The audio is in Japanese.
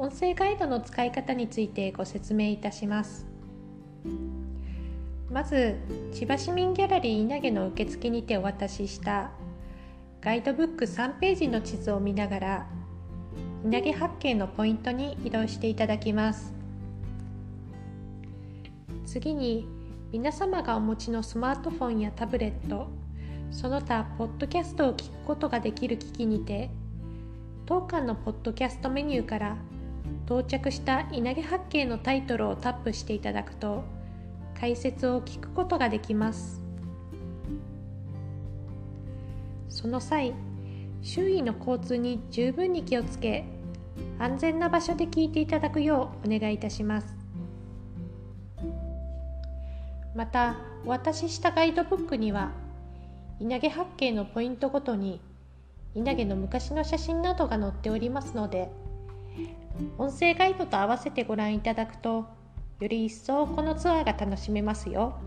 音声ガイドの使い方についてご説明いたします。まず千葉市民ギャラリー稲毛の受付にてお渡ししたガイドブック3ページの地図を見ながら稲毛八景のポイントに移動していただきます。次に皆様がお持ちのスマートフォンやタブレットその他ポッドキャストを聞くことができる機器にて当館のポッドキャストメニューから到着した稲毛八景のタイトルをタップしていただくと解説を聞くことができます。その際周囲の交通に十分に気をつけ安全な場所で聞いていただくようお願いいたします。またお渡ししたガイドブックには稲毛八景のポイントごとに稲毛の昔の写真などが載っておりますので音声ガイドと合わせてご覧いただくとより一層このツアーが楽しめますよ。